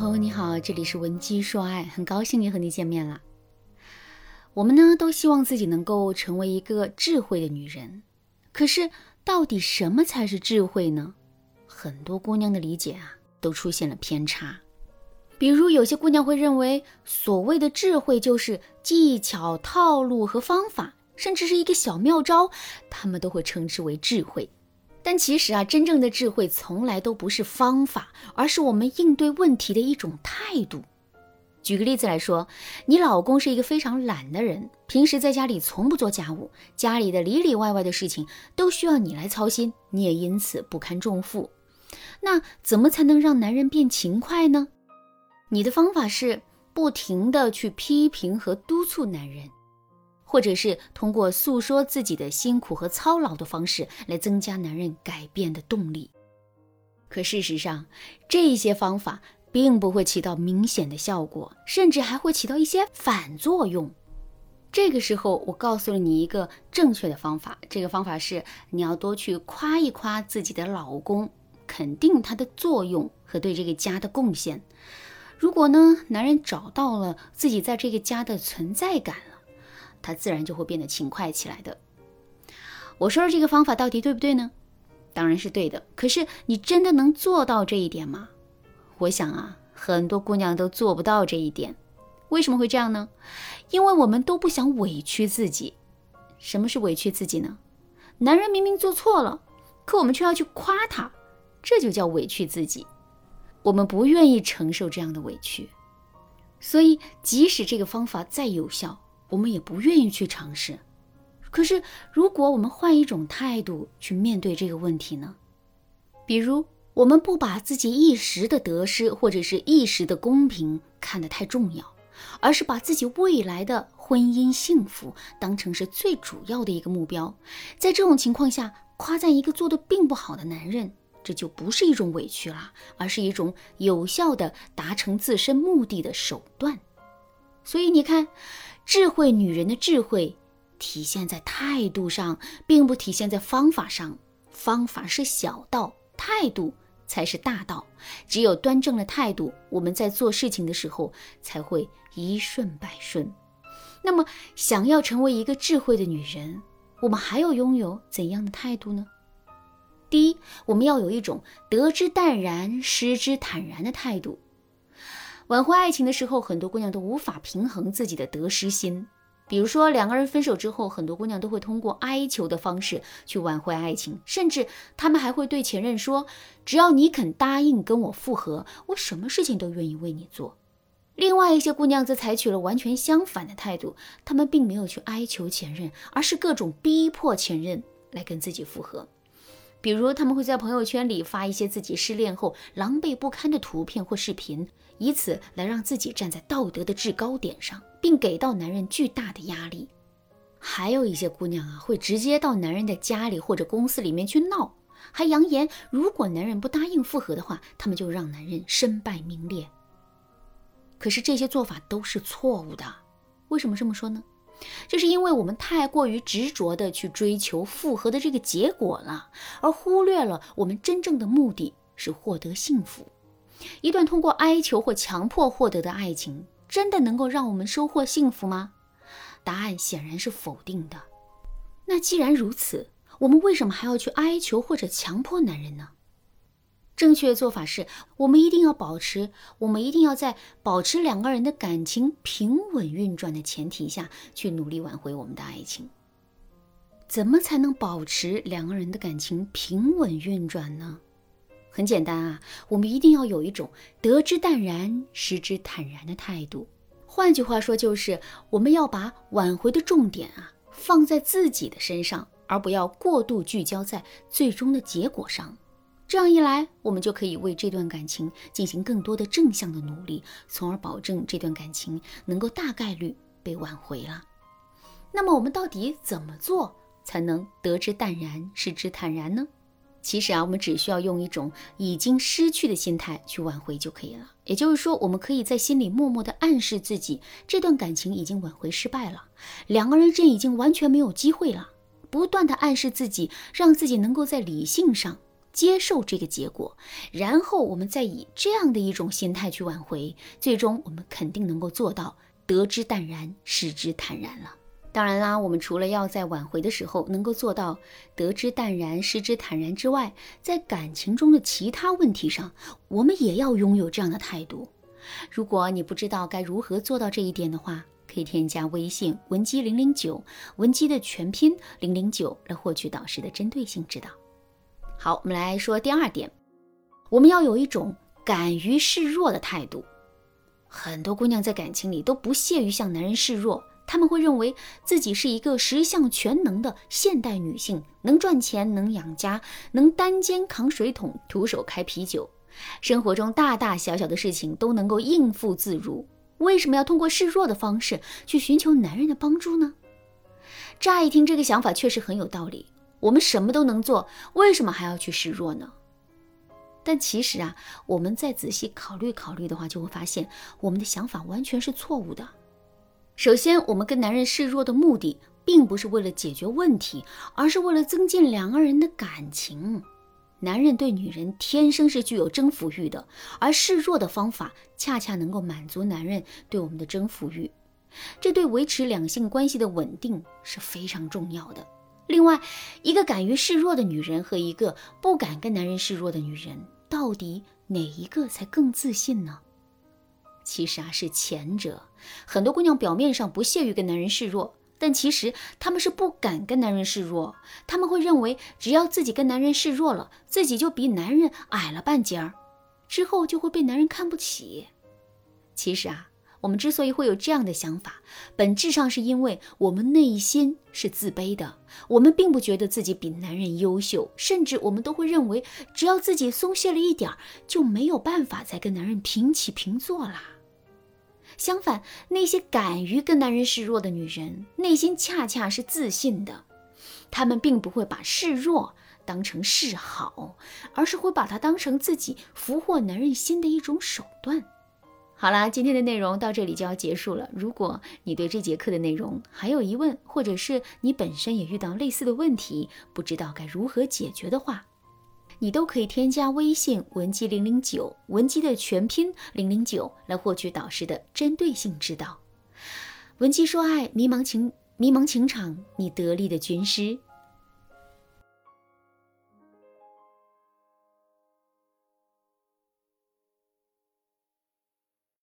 朋友你好，这里是文姬说爱，很高兴又和你见面了。我们呢都希望自己能够成为一个智慧的女人，可是到底什么才是智慧呢？很多姑娘的理解啊都出现了偏差。比如有些姑娘会认为，所谓的智慧就是技巧、套路和方法，甚至是一个小妙招，她们都会称之为智慧。但其实啊，真正的智慧从来都不是方法，而是我们应对问题的一种态度。举个例子来说，你老公是一个非常懒的人，平时在家里从不做家务，家里的里里外外的事情都需要你来操心，你也因此不堪重负。那怎么才能让男人变勤快呢？你的方法是不停的去批评和督促男人。或者是通过诉说自己的辛苦和操劳的方式来增加男人改变的动力，可事实上，这些方法并不会起到明显的效果，甚至还会起到一些反作用。这个时候，我告诉了你一个正确的方法，这个方法是你要多去夸一夸自己的老公，肯定他的作用和对这个家的贡献。如果呢，男人找到了自己在这个家的存在感。他自然就会变得勤快起来的。我说的这个方法到底对不对呢？当然是对的。可是你真的能做到这一点吗？我想啊，很多姑娘都做不到这一点。为什么会这样呢？因为我们都不想委屈自己。什么是委屈自己呢？男人明明做错了，可我们却要去夸他，这就叫委屈自己。我们不愿意承受这样的委屈，所以即使这个方法再有效，我们也不愿意去尝试，可是如果我们换一种态度去面对这个问题呢？比如，我们不把自己一时的得失或者是一时的公平看得太重要，而是把自己未来的婚姻幸福当成是最主要的一个目标。在这种情况下，夸赞一个做的并不好的男人，这就不是一种委屈了，而是一种有效的达成自身目的的手段。所以你看。智慧女人的智慧体现在态度上，并不体现在方法上。方法是小道，态度才是大道。只有端正了态度，我们在做事情的时候才会一顺百顺。那么，想要成为一个智慧的女人，我们还要拥有怎样的态度呢？第一，我们要有一种得之淡然，失之坦然的态度。挽回爱情的时候，很多姑娘都无法平衡自己的得失心。比如说，两个人分手之后，很多姑娘都会通过哀求的方式去挽回爱情，甚至她们还会对前任说：“只要你肯答应跟我复合，我什么事情都愿意为你做。”另外一些姑娘则采取了完全相反的态度，她们并没有去哀求前任，而是各种逼迫前任来跟自己复合。比如，他们会在朋友圈里发一些自己失恋后狼狈不堪的图片或视频。以此来让自己站在道德的制高点上，并给到男人巨大的压力。还有一些姑娘啊，会直接到男人的家里或者公司里面去闹，还扬言如果男人不答应复合的话，他们就让男人身败名裂。可是这些做法都是错误的。为什么这么说呢？就是因为我们太过于执着的去追求复合的这个结果了，而忽略了我们真正的目的是获得幸福。一段通过哀求或强迫获得的爱情，真的能够让我们收获幸福吗？答案显然是否定的。那既然如此，我们为什么还要去哀求或者强迫男人呢？正确的做法是，我们一定要保持，我们一定要在保持两个人的感情平稳运转的前提下去努力挽回我们的爱情。怎么才能保持两个人的感情平稳运转呢？很简单啊，我们一定要有一种得之淡然，失之坦然的态度。换句话说，就是我们要把挽回的重点啊放在自己的身上，而不要过度聚焦在最终的结果上。这样一来，我们就可以为这段感情进行更多的正向的努力，从而保证这段感情能够大概率被挽回了。那么，我们到底怎么做才能得之淡然，失之坦然呢？其实啊，我们只需要用一种已经失去的心态去挽回就可以了。也就是说，我们可以在心里默默地暗示自己，这段感情已经挽回失败了，两个人之间已经完全没有机会了。不断地暗示自己，让自己能够在理性上接受这个结果，然后我们再以这样的一种心态去挽回，最终我们肯定能够做到得之淡然，失之坦然了。当然啦，我们除了要在挽回的时候能够做到得之淡然、失之坦然之外，在感情中的其他问题上，我们也要拥有这样的态度。如果你不知道该如何做到这一点的话，可以添加微信文姬零零九，文姬的全拼零零九，来获取导师的针对性指导。好，我们来说第二点，我们要有一种敢于示弱的态度。很多姑娘在感情里都不屑于向男人示弱。他们会认为自己是一个十项全能的现代女性，能赚钱，能养家，能单肩扛水桶，徒手开啤酒，生活中大大小小的事情都能够应付自如。为什么要通过示弱的方式去寻求男人的帮助呢？乍一听，这个想法确实很有道理。我们什么都能做，为什么还要去示弱呢？但其实啊，我们再仔细考虑考虑的话，就会发现我们的想法完全是错误的。首先，我们跟男人示弱的目的，并不是为了解决问题，而是为了增进两个人的感情。男人对女人天生是具有征服欲的，而示弱的方法，恰恰能够满足男人对我们的征服欲。这对维持两性关系的稳定是非常重要的。另外，一个敢于示弱的女人和一个不敢跟男人示弱的女人，到底哪一个才更自信呢？其实啊，是前者。很多姑娘表面上不屑于跟男人示弱，但其实她们是不敢跟男人示弱。她们会认为，只要自己跟男人示弱了，自己就比男人矮了半截儿，之后就会被男人看不起。其实啊，我们之所以会有这样的想法，本质上是因为我们内心是自卑的。我们并不觉得自己比男人优秀，甚至我们都会认为，只要自己松懈了一点儿，就没有办法再跟男人平起平坐啦。相反，那些敢于跟男人示弱的女人，内心恰恰是自信的。她们并不会把示弱当成示好，而是会把它当成自己俘获男人心的一种手段。好啦，今天的内容到这里就要结束了。如果你对这节课的内容还有疑问，或者是你本身也遇到类似的问题，不知道该如何解决的话，你都可以添加微信文姬零零九，文姬的全拼零零九，来获取导师的针对性指导。文姬说爱，迷茫情迷茫情场，你得力的军师。